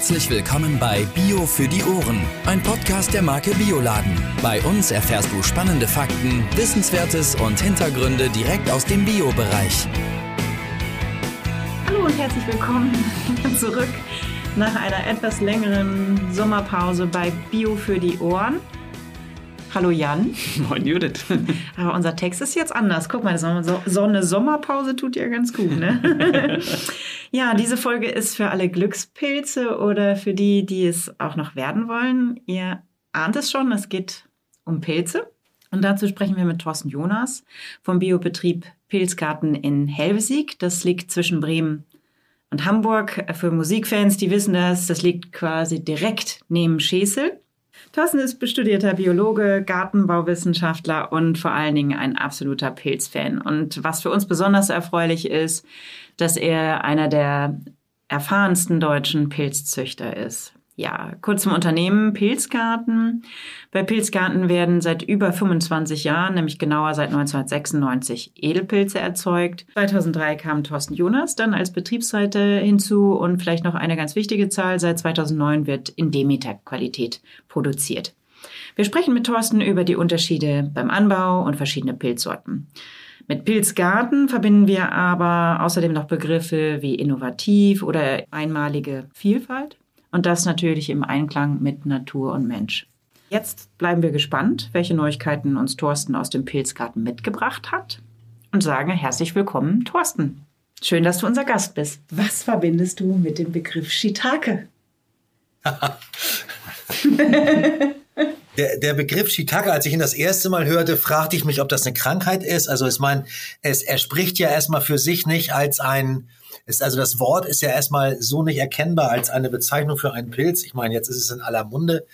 Herzlich willkommen bei Bio für die Ohren, ein Podcast der Marke Bioladen. Bei uns erfährst du spannende Fakten, Wissenswertes und Hintergründe direkt aus dem Bio-Bereich. Hallo und herzlich willkommen zurück nach einer etwas längeren Sommerpause bei Bio für die Ohren. Hallo Jan. Moin Judith. Aber unser Text ist jetzt anders. Guck mal, so, so eine Sommerpause tut ja ganz gut, ne? ja, diese Folge ist für alle Glückspilze oder für die, die es auch noch werden wollen. Ihr ahnt es schon, es geht um Pilze. Und dazu sprechen wir mit Thorsten Jonas vom Biobetrieb Pilzgarten in Helvesig. Das liegt zwischen Bremen und Hamburg. Für Musikfans, die wissen das, das liegt quasi direkt neben Schesel. Thorsten ist bestudierter Biologe, Gartenbauwissenschaftler und vor allen Dingen ein absoluter Pilzfan. Und was für uns besonders erfreulich ist, dass er einer der erfahrensten deutschen Pilzzüchter ist. Ja, kurz zum Unternehmen Pilzgarten. Bei Pilzgarten werden seit über 25 Jahren, nämlich genauer seit 1996, Edelpilze erzeugt. 2003 kam Thorsten Jonas dann als Betriebsleiter hinzu und vielleicht noch eine ganz wichtige Zahl, seit 2009 wird in Demeter-Qualität produziert. Wir sprechen mit Thorsten über die Unterschiede beim Anbau und verschiedene Pilzsorten. Mit Pilzgarten verbinden wir aber außerdem noch Begriffe wie innovativ oder einmalige Vielfalt und das natürlich im Einklang mit Natur und Mensch. Jetzt bleiben wir gespannt, welche Neuigkeiten uns Thorsten aus dem Pilzgarten mitgebracht hat und sagen herzlich willkommen, Thorsten. Schön, dass du unser Gast bist. Was verbindest du mit dem Begriff Shiitake? der, der Begriff Shiitake, als ich ihn das erste Mal hörte, fragte ich mich, ob das eine Krankheit ist. Also ich meine, es, er spricht ja erstmal für sich nicht als ein ist also das Wort ist ja erstmal so nicht erkennbar als eine Bezeichnung für einen Pilz. Ich meine, jetzt ist es in aller Munde.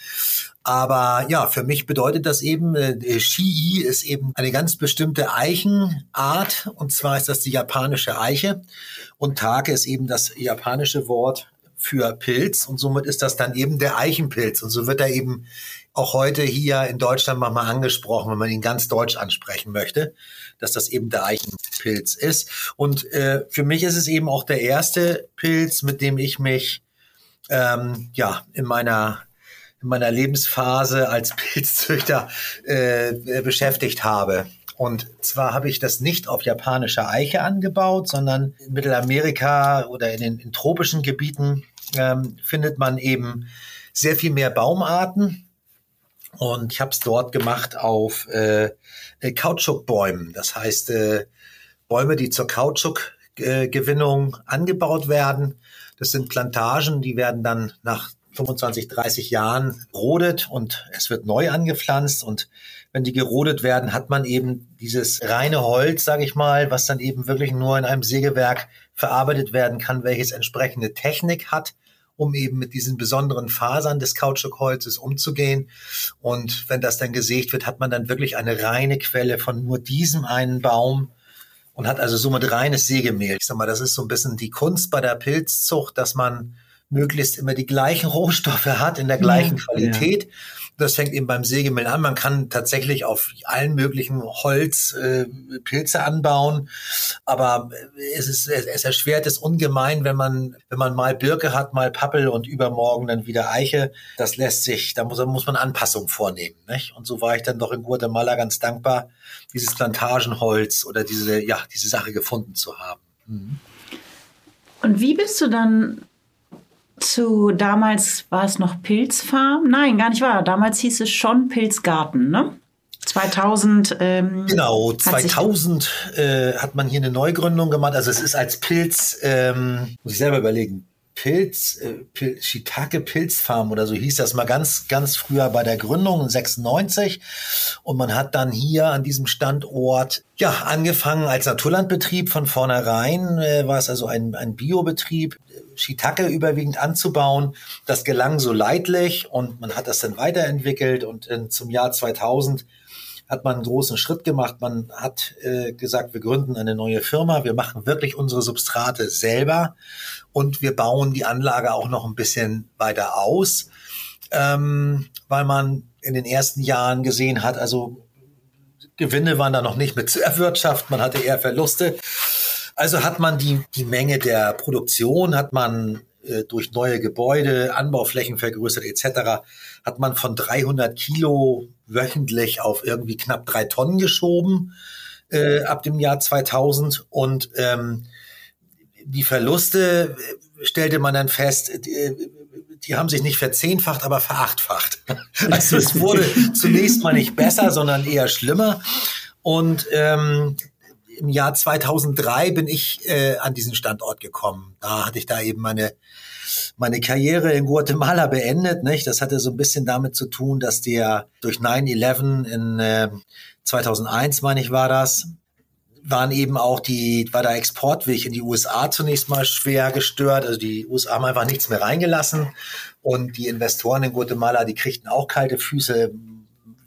Aber ja, für mich bedeutet das eben, äh, Shii ist eben eine ganz bestimmte Eichenart. Und zwar ist das die japanische Eiche. Und Take ist eben das japanische Wort für Pilz. Und somit ist das dann eben der Eichenpilz. Und so wird er eben auch heute hier in Deutschland manchmal angesprochen, wenn man ihn ganz deutsch ansprechen möchte, dass das eben der Eichenpilz ist. Und äh, für mich ist es eben auch der erste Pilz, mit dem ich mich ähm, ja in meiner in meiner Lebensphase als Pilzzüchter äh, beschäftigt habe. Und zwar habe ich das nicht auf japanischer Eiche angebaut, sondern in Mittelamerika oder in den in tropischen Gebieten ähm, findet man eben sehr viel mehr Baumarten und ich habe es dort gemacht auf äh, äh, Kautschukbäumen. Das heißt, äh, Bäume, die zur Kautschukgewinnung äh, angebaut werden. Das sind Plantagen, die werden dann nach 25, 30 Jahren rodet und es wird neu angepflanzt. Und wenn die gerodet werden, hat man eben dieses reine Holz, sage ich mal, was dann eben wirklich nur in einem Sägewerk verarbeitet werden kann, welches entsprechende Technik hat um eben mit diesen besonderen Fasern des Kautschukholzes umzugehen. Und wenn das dann gesägt wird, hat man dann wirklich eine reine Quelle von nur diesem einen Baum und hat also somit reines Sägemehl. Ich sag mal, das ist so ein bisschen die Kunst bei der Pilzzucht, dass man möglichst immer die gleichen Rohstoffe hat in der gleichen ja, Qualität. Ja. Das fängt eben beim Sägemehl an. Man kann tatsächlich auf allen möglichen Holz äh, Pilze anbauen, aber es ist es erschwert es ungemein, wenn man wenn man mal Birke hat, mal Pappel und übermorgen dann wieder Eiche. Das lässt sich, da muss, muss man Anpassungen vornehmen. Nicht? Und so war ich dann doch in Guatemala ganz dankbar, dieses Plantagenholz oder diese ja diese Sache gefunden zu haben. Mhm. Und wie bist du dann zu damals war es noch Pilzfarm? Nein, gar nicht wahr. Damals hieß es schon Pilzgarten, ne? 2000. Ähm, genau, 2000 hat, äh, hat man hier eine Neugründung gemacht. Also es ist als Pilz, ähm, muss ich selber überlegen, Pilz, äh, Pil Shiitake Pilzfarm oder so hieß das mal ganz, ganz früher bei der Gründung 96. Und man hat dann hier an diesem Standort, ja, angefangen als Naturlandbetrieb von vornherein, äh, war es also ein, ein Biobetrieb, Shiitake überwiegend anzubauen. Das gelang so leidlich und man hat das dann weiterentwickelt und in, zum Jahr 2000 hat man einen großen Schritt gemacht. Man hat äh, gesagt, wir gründen eine neue Firma, wir machen wirklich unsere Substrate selber und wir bauen die Anlage auch noch ein bisschen weiter aus, ähm, weil man in den ersten Jahren gesehen hat, also Gewinne waren da noch nicht mit zu erwirtschaften, man hatte eher Verluste. Also hat man die, die Menge der Produktion, hat man äh, durch neue Gebäude, Anbauflächen vergrößert etc., hat man von 300 Kilo wöchentlich auf irgendwie knapp drei Tonnen geschoben äh, ab dem Jahr 2000 und ähm, die Verluste äh, stellte man dann fest, die, die haben sich nicht verzehnfacht, aber verachtfacht. Also es wurde zunächst mal nicht besser, sondern eher schlimmer. Und ähm, im Jahr 2003 bin ich äh, an diesen Standort gekommen. Da hatte ich da eben meine meine Karriere in Guatemala beendet. Nicht? Das hatte so ein bisschen damit zu tun, dass der durch 9-11 in äh, 2001, meine ich, war das, waren eben auch die, war der Exportweg in die USA zunächst mal schwer gestört. Also die USA haben einfach nichts mehr reingelassen und die Investoren in Guatemala, die kriegten auch kalte Füße.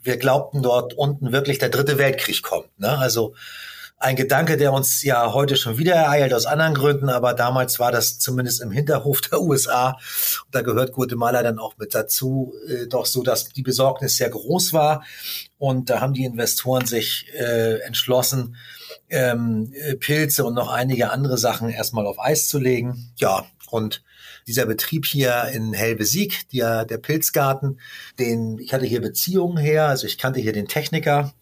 Wir glaubten dort unten wirklich der dritte Weltkrieg kommt. Ne? Also ein Gedanke, der uns ja heute schon wieder ereilt aus anderen Gründen, aber damals war das zumindest im Hinterhof der USA. Und da gehört Guatemala dann auch mit dazu, äh, doch so, dass die Besorgnis sehr groß war. Und da haben die Investoren sich äh, entschlossen, ähm, äh, Pilze und noch einige andere Sachen erstmal auf Eis zu legen. Ja, und dieser Betrieb hier in Helvesieg, der, der Pilzgarten, den, ich hatte hier Beziehungen her, also ich kannte hier den Techniker,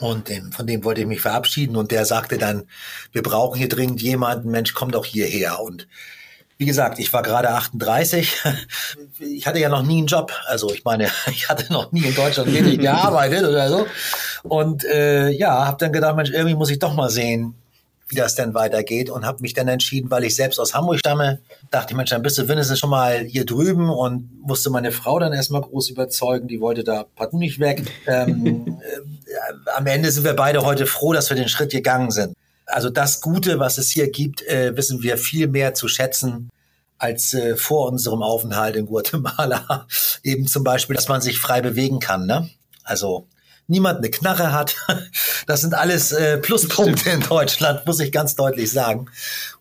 und dem, von dem wollte ich mich verabschieden und der sagte dann, wir brauchen hier dringend jemanden, Mensch, komm doch hierher. Und wie gesagt, ich war gerade 38. Ich hatte ja noch nie einen Job. Also ich meine, ich hatte noch nie in Deutschland wirklich gearbeitet oder so. Und äh, ja, habe dann gedacht, Mensch, irgendwie muss ich doch mal sehen, wie das denn weitergeht und habe mich dann entschieden, weil ich selbst aus Hamburg stamme, dachte ich, Mensch, dann bist du wenigstens schon mal hier drüben und musste meine Frau dann erstmal groß überzeugen, die wollte da partout nicht weg. Ähm, äh, am Ende sind wir beide heute froh, dass wir den Schritt gegangen sind. Also das Gute, was es hier gibt, äh, wissen wir viel mehr zu schätzen als äh, vor unserem Aufenthalt in Guatemala. Eben zum Beispiel, dass man sich frei bewegen kann. Ne? Also niemand eine Knarre hat. Das sind alles äh, Pluspunkte in Deutschland, muss ich ganz deutlich sagen.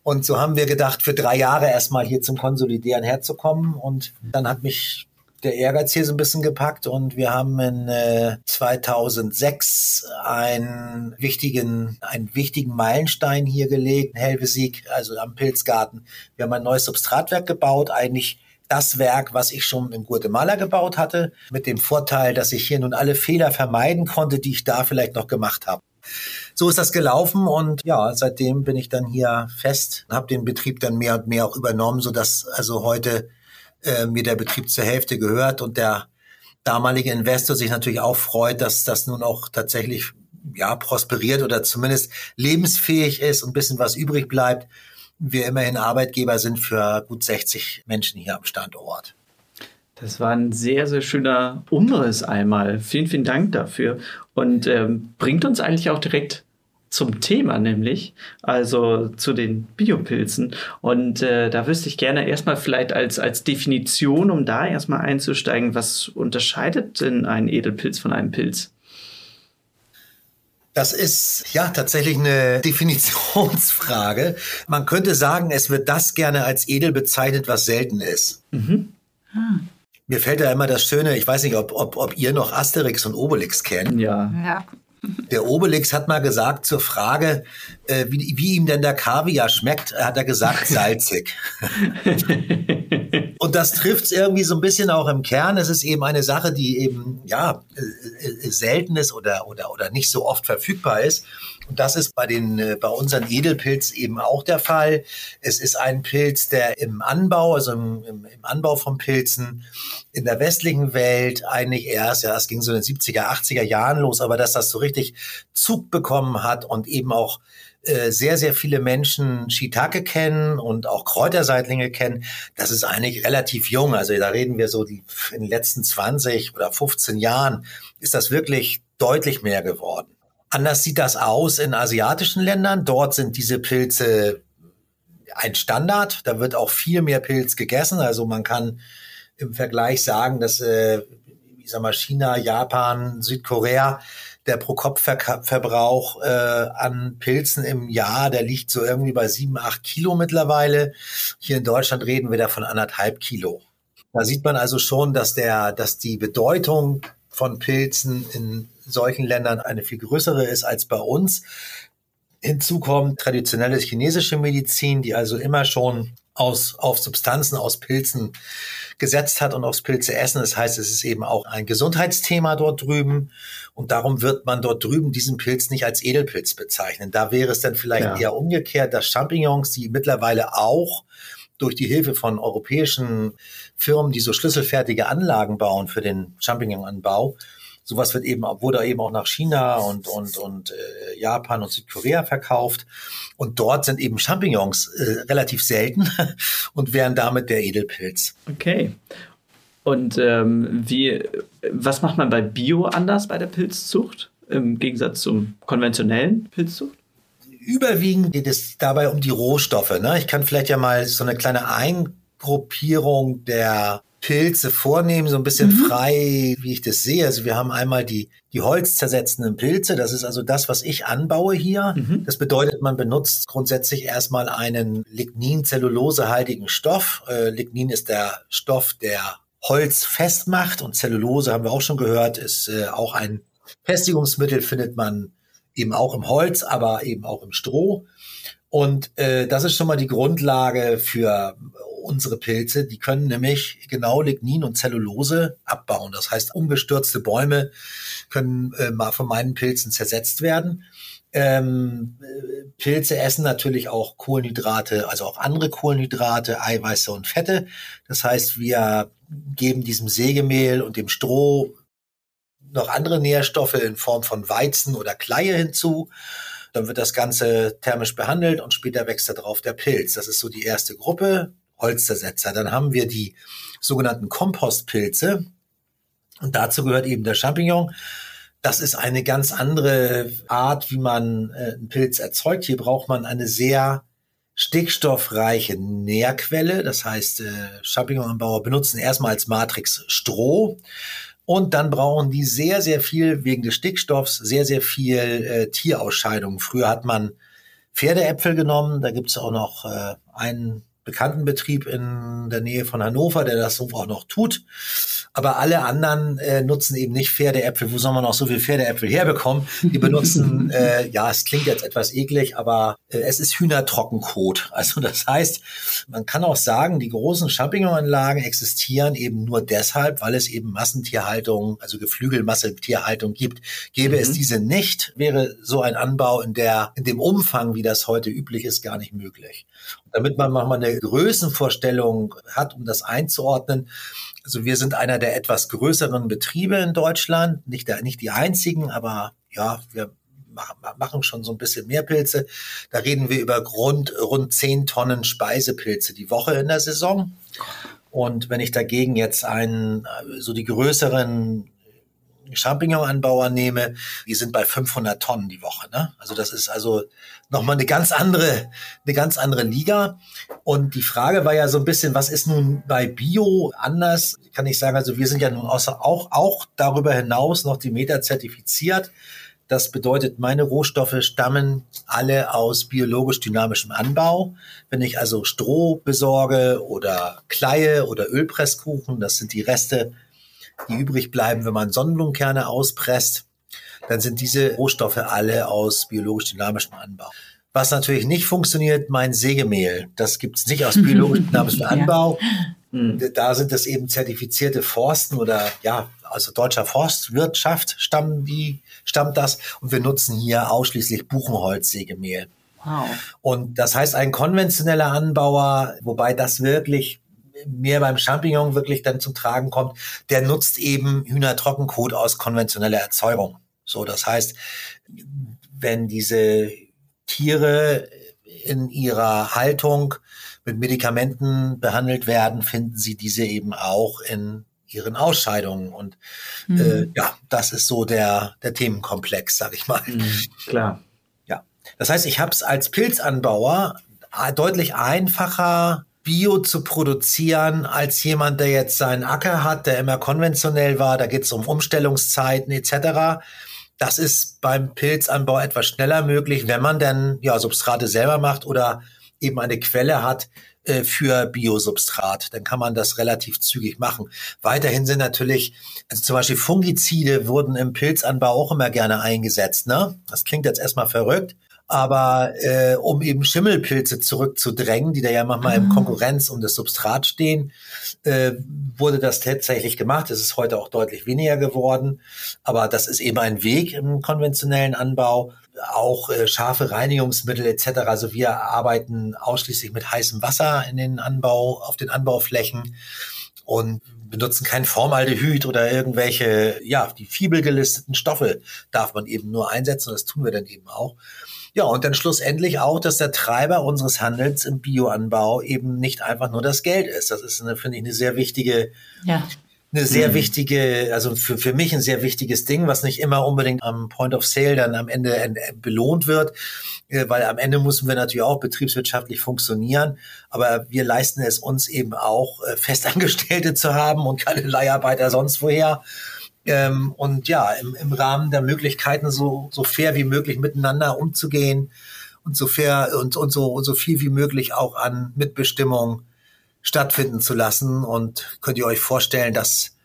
Und so haben wir gedacht, für drei Jahre erstmal hier zum Konsolidieren herzukommen. Und dann hat mich der Ehrgeiz hier so ein bisschen gepackt und wir haben in äh, 2006 einen wichtigen, einen wichtigen Meilenstein hier gelegt, in Helvesieg, also am Pilzgarten. Wir haben ein neues Substratwerk gebaut, eigentlich das Werk, was ich schon in Guatemala gebaut hatte, mit dem Vorteil, dass ich hier nun alle Fehler vermeiden konnte, die ich da vielleicht noch gemacht habe. So ist das gelaufen und ja, seitdem bin ich dann hier fest, habe den Betrieb dann mehr und mehr auch übernommen, so dass also heute äh, mir der Betrieb zur Hälfte gehört und der damalige Investor sich natürlich auch freut, dass das nun auch tatsächlich ja prosperiert oder zumindest lebensfähig ist und ein bisschen was übrig bleibt wir immerhin Arbeitgeber sind für gut 60 Menschen hier am Standort. Das war ein sehr, sehr schöner Umriss einmal. Vielen, vielen Dank dafür. Und ähm, bringt uns eigentlich auch direkt zum Thema, nämlich, also zu den Biopilzen. Und äh, da wüsste ich gerne erstmal vielleicht als, als Definition, um da erstmal einzusteigen, was unterscheidet denn ein Edelpilz von einem Pilz? Das ist ja tatsächlich eine Definitionsfrage. Man könnte sagen, es wird das gerne als edel bezeichnet, was selten ist. Mhm. Ah. Mir fällt da immer das Schöne, ich weiß nicht, ob, ob, ob ihr noch Asterix und Obelix kennt. Ja. ja. Der Obelix hat mal gesagt zur Frage, äh, wie, wie ihm denn der Kaviar schmeckt, hat er gesagt, salzig. Und das trifft es irgendwie so ein bisschen auch im Kern. Es ist eben eine Sache, die eben ja äh, äh, selten ist oder, oder, oder nicht so oft verfügbar ist. Und das ist bei den äh, bei unseren Edelpilz eben auch der Fall. Es ist ein Pilz, der im Anbau, also im, im, Anbau von Pilzen in der westlichen Welt eigentlich erst, ja, es ging so in den 70er, 80er Jahren los, aber dass das so richtig Zug bekommen hat und eben auch sehr, sehr viele Menschen Shiitake kennen und auch Kräuterseitlinge kennen, das ist eigentlich relativ jung. Also da reden wir so die, in den letzten 20 oder 15 Jahren ist das wirklich deutlich mehr geworden. Anders sieht das aus in asiatischen Ländern. Dort sind diese Pilze ein Standard. Da wird auch viel mehr Pilz gegessen. Also man kann im Vergleich sagen, dass äh, ich sag mal China, Japan, Südkorea der Pro-Kopf-Verbrauch äh, an Pilzen im Jahr, der liegt so irgendwie bei sieben, acht Kilo mittlerweile. Hier in Deutschland reden wir da von anderthalb Kilo. Da sieht man also schon, dass der, dass die Bedeutung von Pilzen in solchen Ländern eine viel größere ist als bei uns. Hinzu kommt traditionelle chinesische Medizin, die also immer schon aus, auf Substanzen aus Pilzen gesetzt hat und aufs Pilze essen. Das heißt, es ist eben auch ein Gesundheitsthema dort drüben. Und darum wird man dort drüben diesen Pilz nicht als Edelpilz bezeichnen. Da wäre es dann vielleicht ja. eher umgekehrt, dass Champignons, die mittlerweile auch durch die Hilfe von europäischen Firmen, die so schlüsselfertige Anlagen bauen für den Champignonanbau, sowas wird eben, wurde eben auch nach China und, und, und äh, Japan und Südkorea verkauft. Und dort sind eben Champignons äh, relativ selten und wären damit der Edelpilz. Okay. Und ähm, wie, was macht man bei Bio anders bei der Pilzzucht im Gegensatz zum konventionellen Pilzzucht? Überwiegend geht es dabei um die Rohstoffe. Ne? Ich kann vielleicht ja mal so eine kleine Eingruppierung der Pilze vornehmen, so ein bisschen mhm. frei, wie ich das sehe. Also wir haben einmal die, die holzzersetzenden Pilze. Das ist also das, was ich anbaue hier. Mhm. Das bedeutet, man benutzt grundsätzlich erstmal einen Lignin-Zellulosehaltigen Stoff. Äh, Lignin ist der Stoff, der Holz festmacht und Zellulose, haben wir auch schon gehört, ist äh, auch ein Festigungsmittel, findet man eben auch im Holz, aber eben auch im Stroh. Und äh, das ist schon mal die Grundlage für unsere Pilze. Die können nämlich genau Lignin und Zellulose abbauen. Das heißt, umgestürzte Bäume können äh, mal von meinen Pilzen zersetzt werden. Ähm, Pilze essen natürlich auch Kohlenhydrate, also auch andere Kohlenhydrate, Eiweiße und Fette. Das heißt, wir geben diesem Sägemehl und dem Stroh noch andere Nährstoffe in Form von Weizen oder Kleie hinzu. Dann wird das Ganze thermisch behandelt und später wächst darauf der Pilz. Das ist so die erste Gruppe, Holzzersetzer. Dann haben wir die sogenannten Kompostpilze. Und dazu gehört eben der Champignon. Das ist eine ganz andere Art, wie man äh, einen Pilz erzeugt. Hier braucht man eine sehr stickstoffreiche Nährquelle. Das heißt, äh, Champignonanbauer benutzen erstmal als Matrix Stroh. Und dann brauchen die sehr, sehr viel wegen des Stickstoffs, sehr, sehr viel äh, Tierausscheidungen. Früher hat man Pferdeäpfel genommen. Da gibt es auch noch äh, einen bekannten Betrieb in der Nähe von Hannover, der das so auch noch tut. Aber alle anderen äh, nutzen eben nicht Pferdeäpfel. Wo soll man auch so viel Pferdeäpfel herbekommen? Die benutzen, äh, ja, es klingt jetzt etwas eklig, aber äh, es ist Hühnertrockenkot. Also das heißt, man kann auch sagen, die großen Champignonanlagen existieren eben nur deshalb, weil es eben Massentierhaltung, also Geflügelmassentierhaltung gibt. Gäbe mhm. es diese nicht, wäre so ein Anbau in der, in dem Umfang, wie das heute üblich ist, gar nicht möglich. Damit man mal eine Größenvorstellung hat, um das einzuordnen, also wir sind einer der etwas größeren Betriebe in Deutschland, nicht, der, nicht die einzigen, aber ja, wir machen schon so ein bisschen mehr Pilze. Da reden wir über rund, rund 10 Tonnen Speisepilze die Woche in der Saison. Und wenn ich dagegen jetzt einen, so die größeren Champignonanbauer nehme, die sind bei 500 Tonnen die Woche. Ne? Also das ist also nochmal eine ganz andere, eine ganz andere Liga. Und die Frage war ja so ein bisschen, was ist nun bei Bio anders? Kann ich sagen, also wir sind ja nun außer, auch, auch darüber hinaus noch die Meta zertifiziert. Das bedeutet, meine Rohstoffe stammen alle aus biologisch dynamischem Anbau. Wenn ich also Stroh besorge oder Kleie oder Ölpresskuchen, das sind die Reste die übrig bleiben, wenn man Sonnenblumenkerne auspresst, dann sind diese Rohstoffe alle aus biologisch dynamischem Anbau. Was natürlich nicht funktioniert, mein Sägemehl. Das gibt's nicht aus biologisch dynamischem Anbau. Ja. Da sind es eben zertifizierte Forsten oder ja, also deutscher Forstwirtschaft stammen die, stammt das. Und wir nutzen hier ausschließlich Buchenholzsägemehl. Wow. Und das heißt, ein konventioneller Anbauer, wobei das wirklich mehr beim Champignon wirklich dann zum Tragen kommt, der nutzt eben Hühnertrockenkot aus konventioneller Erzeugung. So, das heißt, wenn diese Tiere in ihrer Haltung mit Medikamenten behandelt werden, finden sie diese eben auch in ihren Ausscheidungen. Und mhm. äh, ja, das ist so der, der Themenkomplex, sag ich mal. Mhm, klar. Ja. Das heißt, ich habe es als Pilzanbauer deutlich einfacher, Bio zu produzieren als jemand, der jetzt seinen Acker hat, der immer konventionell war. Da geht es um Umstellungszeiten etc. Das ist beim Pilzanbau etwas schneller möglich, wenn man denn ja Substrate selber macht oder eben eine Quelle hat äh, für Biosubstrat. Dann kann man das relativ zügig machen. Weiterhin sind natürlich, also zum Beispiel Fungizide wurden im Pilzanbau auch immer gerne eingesetzt. Ne? Das klingt jetzt erstmal verrückt, Aber äh, um eben Schimmelpilze zurückzudrängen, die da ja manchmal in Konkurrenz um das Substrat stehen, äh, wurde das tatsächlich gemacht. Es ist heute auch deutlich weniger geworden. Aber das ist eben ein Weg im konventionellen Anbau. Auch äh, scharfe Reinigungsmittel etc. Also wir arbeiten ausschließlich mit heißem Wasser in den Anbau, auf den Anbauflächen und benutzen kein Formaldehyd oder irgendwelche, ja, die Fibel gelisteten Stoffe darf man eben nur einsetzen und das tun wir dann eben auch. Ja, und dann schlussendlich auch, dass der Treiber unseres Handelns im Bioanbau eben nicht einfach nur das Geld ist. Das ist, eine, finde ich, eine sehr wichtige, ja. eine sehr mhm. wichtige, also für, für mich ein sehr wichtiges Ding, was nicht immer unbedingt am Point of Sale dann am Ende belohnt wird, äh, weil am Ende müssen wir natürlich auch betriebswirtschaftlich funktionieren, aber wir leisten es uns eben auch, äh, Festangestellte zu haben und keine Leiharbeiter sonst woher. Ähm, und ja, im, im Rahmen der Möglichkeiten so, so fair wie möglich miteinander umzugehen und so fair und, und, so, und so viel wie möglich auch an Mitbestimmung stattfinden zu lassen. Und könnt ihr euch vorstellen, dass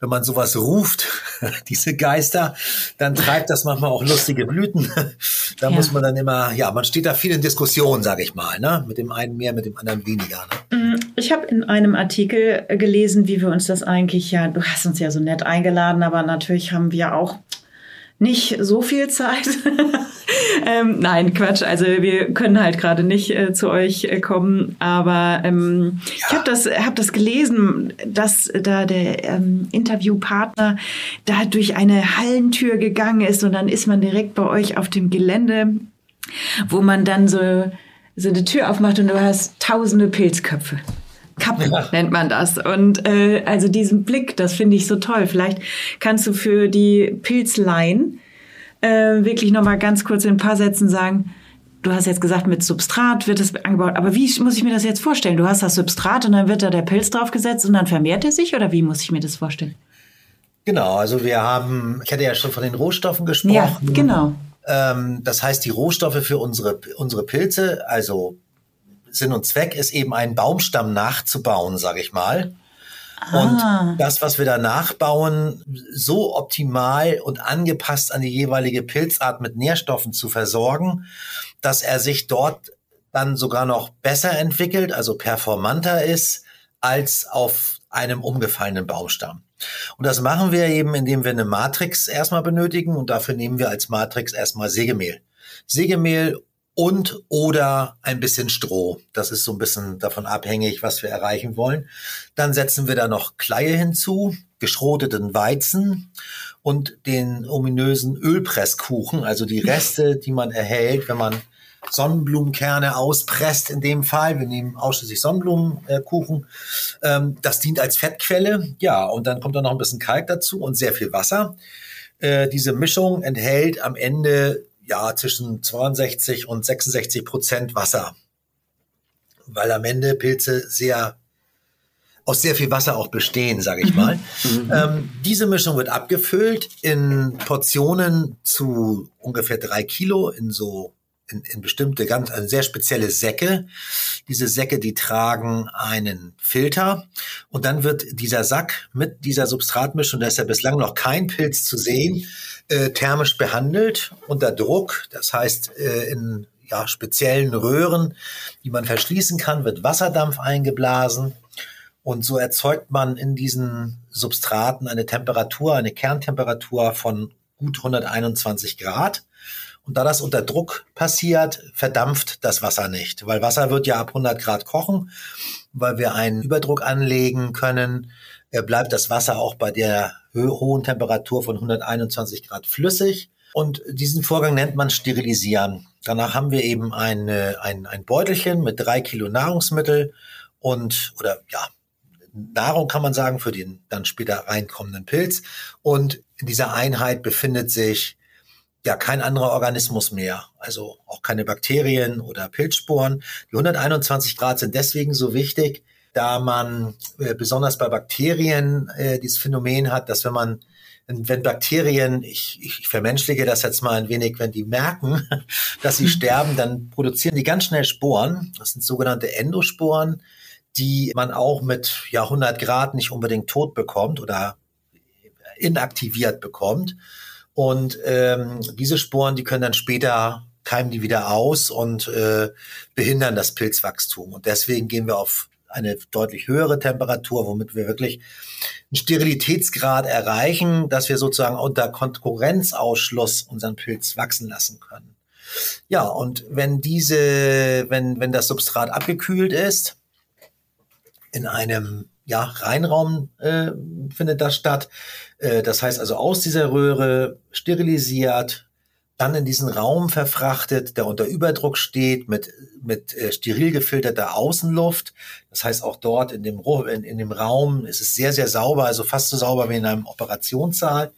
wenn man sowas ruft, diese Geister, dann treibt das manchmal auch lustige Blüten. da ja. muss man dann immer, ja, man steht da viel in Diskussion, sage ich mal, ne? Mit dem einen mehr, mit dem anderen weniger. Ne? Ich habe in einem Artikel gelesen, wie wir uns das eigentlich ja, du hast uns ja so nett eingeladen, aber natürlich haben wir auch nicht so viel Zeit. ähm, nein, Quatsch. Also wir können halt gerade nicht äh, zu euch äh, kommen. Aber ähm, ja. ich habe das, hab das gelesen, dass da der ähm, Interviewpartner da durch eine Hallentür gegangen ist und dann ist man direkt bei euch auf dem Gelände, wo man dann so so eine Tür aufmacht und du hast tausende Pilzköpfe. Kappen ja. nennt man das. Und äh, also diesen Blick, das finde ich so toll. Vielleicht kannst du für die Pilzlein äh, wirklich noch mal ganz kurz in ein paar Sätzen sagen, du hast jetzt gesagt, mit Substrat wird es angebaut, aber wie muss ich mir das jetzt vorstellen? Du hast das Substrat und dann wird da der Pilz draufgesetzt und dann vermehrt er sich oder wie muss ich mir das vorstellen? Genau, also wir haben, ich hatte ja schon von den Rohstoffen gesprochen. Ja, genau. Ähm, das heißt, die Rohstoffe für unsere, unsere Pilze, also Sinn und Zweck ist eben einen Baumstamm nachzubauen, sage ich mal. Ah. Und das, was wir da nachbauen, so optimal und angepasst an die jeweilige Pilzart mit Nährstoffen zu versorgen, dass er sich dort dann sogar noch besser entwickelt, also performanter ist, als auf einem umgefallenen Baumstamm. Und das machen wir eben, indem wir eine Matrix erstmal benötigen und dafür nehmen wir als Matrix erstmal Sägemehl. Sägemehl und oder ein bisschen Stroh. Das ist so ein bisschen davon abhängig, was wir erreichen wollen. Dann setzen wir da noch Kleie hinzu, geschroteten Weizen und den ominösen Ölpresskuchen, also die Reste, die man erhält, wenn man Sonnenblumenkerne auspresst in dem Fall. Wir nehmen ausschließlich Sonnenblumenkuchen. Ähm, das dient als Fettquelle. Ja, und dann kommt da noch ein bisschen Kalk dazu und sehr viel Wasser. Äh, diese Mischung enthält am Ende ja, zwischen 62 und 66 Prozent Wasser. Weil am Ende Pilze sehr aus sehr viel Wasser auch bestehen, sage ich mhm. mal. Mhm. Ähm, diese Mischung wird abgefüllt in Portionen zu ungefähr drei Kilo in so in, in bestimmte ganz eine sehr spezielle Säcke. Diese Säcke, die tragen einen Filter und dann wird dieser Sack mit dieser Substratmischung, da ist ja bislang noch kein Pilz zu sehen, äh, thermisch behandelt unter Druck. Das heißt, äh, in ja, speziellen Röhren, die man verschließen kann, wird Wasserdampf eingeblasen. Und so erzeugt man in diesen Substraten eine Temperatur, eine Kerntemperatur von gut 121 Grad. Und da das unter Druck passiert, verdampft das Wasser nicht, weil Wasser wird ja ab 100 Grad kochen, weil wir einen Überdruck anlegen können, bleibt das Wasser auch bei der hohen Temperatur von 121 Grad flüssig. Und diesen Vorgang nennt man Sterilisieren. Danach haben wir eben eine, ein, ein Beutelchen mit drei Kilo Nahrungsmittel und, oder ja, Nahrung kann man sagen für den dann später reinkommenden Pilz. Und in dieser Einheit befindet sich ja kein anderer Organismus mehr, also auch keine Bakterien oder Pilzsporen. Die 121 Grad sind deswegen so wichtig, da man äh, besonders bei Bakterien äh, dieses Phänomen hat, dass wenn man wenn Bakterien, ich, ich vermenschliche das jetzt mal ein wenig, wenn die merken, dass sie sterben, dann produzieren die ganz schnell Sporen. Das sind sogenannte Endosporen, die man auch mit ja, 100 Grad nicht unbedingt tot bekommt oder inaktiviert bekommt. Und ähm, diese Sporen, die können dann später keimen die wieder aus und äh, behindern das Pilzwachstum. Und deswegen gehen wir auf eine deutlich höhere Temperatur, womit wir wirklich einen Sterilitätsgrad erreichen, dass wir sozusagen unter Konkurrenzausschluss unseren Pilz wachsen lassen können. Ja, und wenn diese, wenn, wenn das Substrat abgekühlt ist, in einem ja, Reinraum äh, findet das statt. Äh, das heißt also aus dieser Röhre sterilisiert, dann in diesen Raum verfrachtet, der unter Überdruck steht, mit, mit äh, steril gefilterter Außenluft. Das heißt, auch dort in dem, in, in dem Raum ist es sehr, sehr sauber, also fast so sauber wie in einem Operationssaal.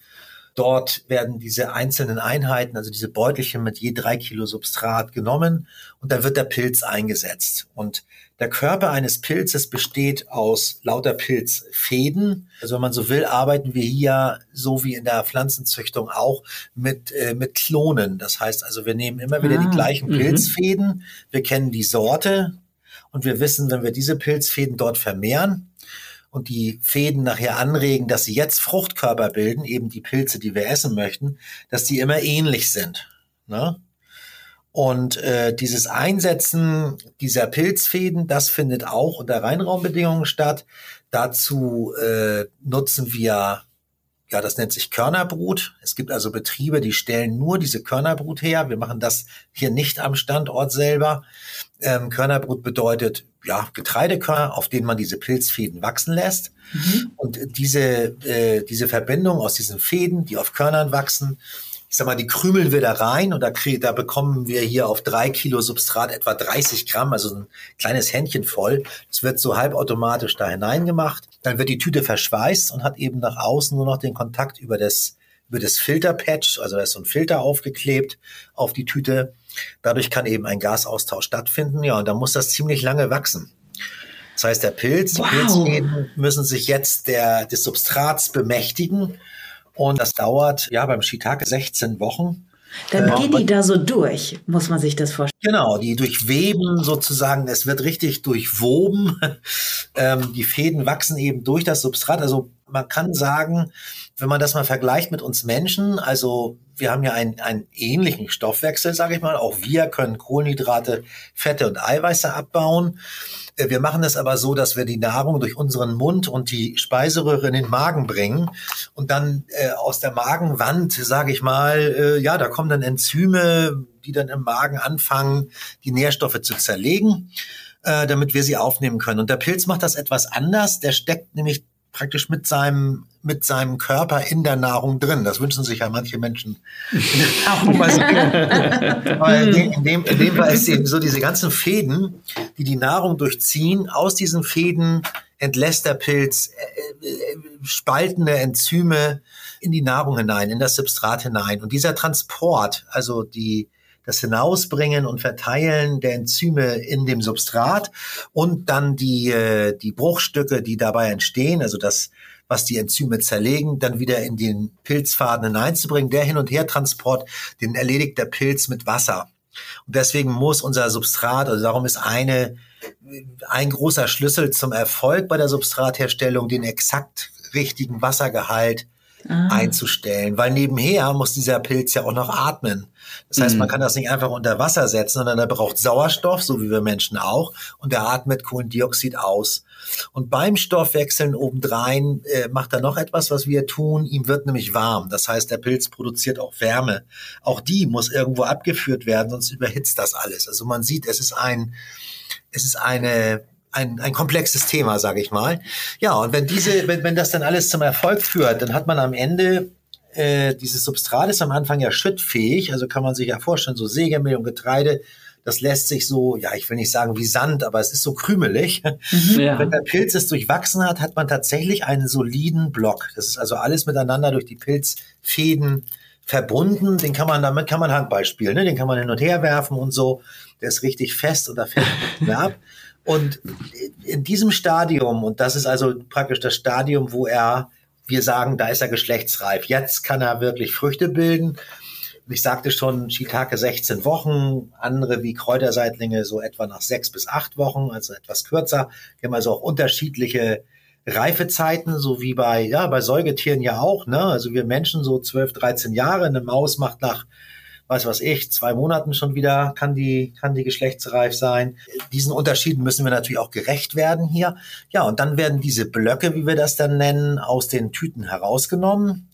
Dort werden diese einzelnen Einheiten, also diese Beutelchen mit je drei Kilo Substrat genommen und dann wird der Pilz eingesetzt. Und der Körper eines Pilzes besteht aus lauter Pilzfäden. Also wenn man so will, arbeiten wir hier so wie in der Pflanzenzüchtung auch mit, äh, mit Klonen. Das heißt also, wir nehmen immer wieder ah, die gleichen -hmm. Pilzfäden. Wir kennen die Sorte und wir wissen, wenn wir diese Pilzfäden dort vermehren, und die Fäden nachher anregen, dass sie jetzt Fruchtkörper bilden, eben die Pilze, die wir essen möchten, dass die immer ähnlich sind. Ne? Und äh, dieses Einsetzen dieser Pilzfäden, das findet auch unter Reinraumbedingungen statt. Dazu äh, nutzen wir, ja, das nennt sich Körnerbrut. Es gibt also Betriebe, die stellen nur diese Körnerbrut her. Wir machen das hier nicht am Standort selber. Ähm, Körnerbrut bedeutet ja Getreidekörner, auf denen man diese Pilzfäden wachsen lässt. Mhm. Und diese äh, diese Verbindung aus diesen Fäden, die auf Körnern wachsen, ich sag mal, die krümeln wir da rein und da, krieg, da bekommen wir hier auf drei Kilo Substrat etwa 30 Gramm, also ein kleines Händchen voll. Das wird so halbautomatisch da hineingemacht. Dann wird die Tüte verschweißt und hat eben nach außen nur noch den Kontakt über das über das Filterpatch, also da ist so ein Filter aufgeklebt auf die Tüte. Dadurch kann eben ein Gasaustausch stattfinden. Ja, und da muss das ziemlich lange wachsen. Das heißt, der Pilz, wow. die Pilzfäden müssen sich jetzt der, des Substrats bemächtigen. Und das dauert, ja, beim Shiitake 16 Wochen. Dann äh, gehen die da so durch, muss man sich das vorstellen. Genau, die durchweben sozusagen, es wird richtig durchwoben. ähm, die Fäden wachsen eben durch das Substrat. Also man kann sagen, wenn man das mal vergleicht mit uns Menschen, also wir haben ja einen, einen ähnlichen Stoffwechsel, sage ich mal. Auch wir können Kohlenhydrate, Fette und Eiweiße abbauen. Äh, wir machen es aber so, dass wir die Nahrung durch unseren Mund und die Speiseröhre in den Magen bringen und dann äh, aus der Magenwand, sage ich mal, äh, ja, da kommen dann Enzyme, die dann im Magen anfangen, die Nährstoffe zu zerlegen, äh, damit wir sie aufnehmen können. Und der Pilz macht das etwas anders. Der steckt nämlich praktisch mit seinem mit seinem Körper in der Nahrung drin. Das wünschen sich ja manche Menschen. Weil in dem, in dem Fall ist eben so diese ganzen Fäden, die die Nahrung durchziehen, aus diesen Fäden entlässt der Pilz äh, äh, spaltende Enzyme in die Nahrung hinein, in das Substrat hinein. Und dieser Transport, also die das Hinausbringen und Verteilen der Enzyme in dem Substrat und dann die, äh, die Bruchstücke, die dabei entstehen, also das, was die Enzyme zerlegen, dann wieder in den Pilzfaden hineinzubringen. Der Hin- und Hertransport, den erledigt der Pilz mit Wasser. Und deswegen muss unser Substrat, also darum ist eine, ein großer Schlüssel zum Erfolg bei der Substratherstellung, den exakt richtigen Wassergehalt ah. einzustellen, weil nebenher muss dieser Pilz ja auch noch atmen. Das heißt, mhm. man kann das nicht einfach unter Wasser setzen, sondern er braucht Sauerstoff, so wie wir Menschen auch, und er atmet Kohlendioxid aus. Und beim Stoffwechseln obendrein äh, macht er noch etwas, was wir tun. Ihm wird nämlich warm. Das heißt, der Pilz produziert auch Wärme. Auch die muss irgendwo abgeführt werden, sonst überhitzt das alles. Also man sieht, es ist ein, es ist eine ein, ein komplexes Thema, sage ich mal. Ja, und wenn diese, wenn, wenn das dann alles zum Erfolg führt, dann hat man am Ende äh, dieses Substrat ist am Anfang ja schüttfähig, also kann man sich ja vorstellen, so Sägemehl und Getreide, das lässt sich so, ja, ich will nicht sagen wie Sand, aber es ist so krümelig. Mhm, ja. Wenn der Pilz es durchwachsen hat, hat man tatsächlich einen soliden Block. Das ist also alles miteinander durch die Pilzfäden verbunden. Den kann man, damit kann man Handball spielen, ne? den kann man hin und her werfen und so. Der ist richtig fest und da fällt mehr ab. Und in diesem Stadium, und das ist also praktisch das Stadium, wo er, wir sagen, da ist er geschlechtsreif. Jetzt kann er wirklich Früchte bilden. Ich sagte schon, Shiitake 16 Wochen, andere wie Kräuterseitlinge so etwa nach sechs bis acht Wochen, also etwas kürzer. Wir haben also auch unterschiedliche Reifezeiten, so wie bei, ja, bei Säugetieren ja auch, ne? Also wir Menschen so 12, 13 Jahre, eine Maus macht nach weiß was ich, zwei Monaten schon wieder kann die, kann die geschlechtsreif sein. Diesen Unterschieden müssen wir natürlich auch gerecht werden hier. Ja, und dann werden diese Blöcke, wie wir das dann nennen, aus den Tüten herausgenommen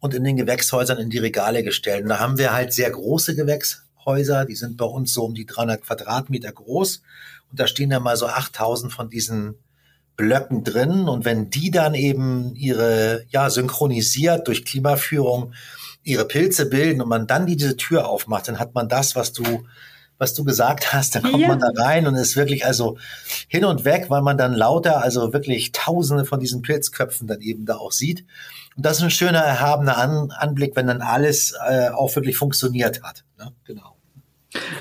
und in den Gewächshäusern in die Regale gestellt. Und da haben wir halt sehr große Gewächshäuser, die sind bei uns so um die 300 Quadratmeter groß. Und da stehen dann mal so 8000 von diesen Blöcken drin. Und wenn die dann eben ihre, ja, synchronisiert durch Klimaführung ihre Pilze bilden und man dann diese Tür aufmacht, dann hat man das, was du, was du gesagt hast, dann kommt ja. man da rein und ist wirklich also hin und weg, weil man dann lauter, also wirklich tausende von diesen Pilzköpfen dann eben da auch sieht. Und das ist ein schöner, erhabener An Anblick, wenn dann alles äh, auch wirklich funktioniert hat. Ne? Genau.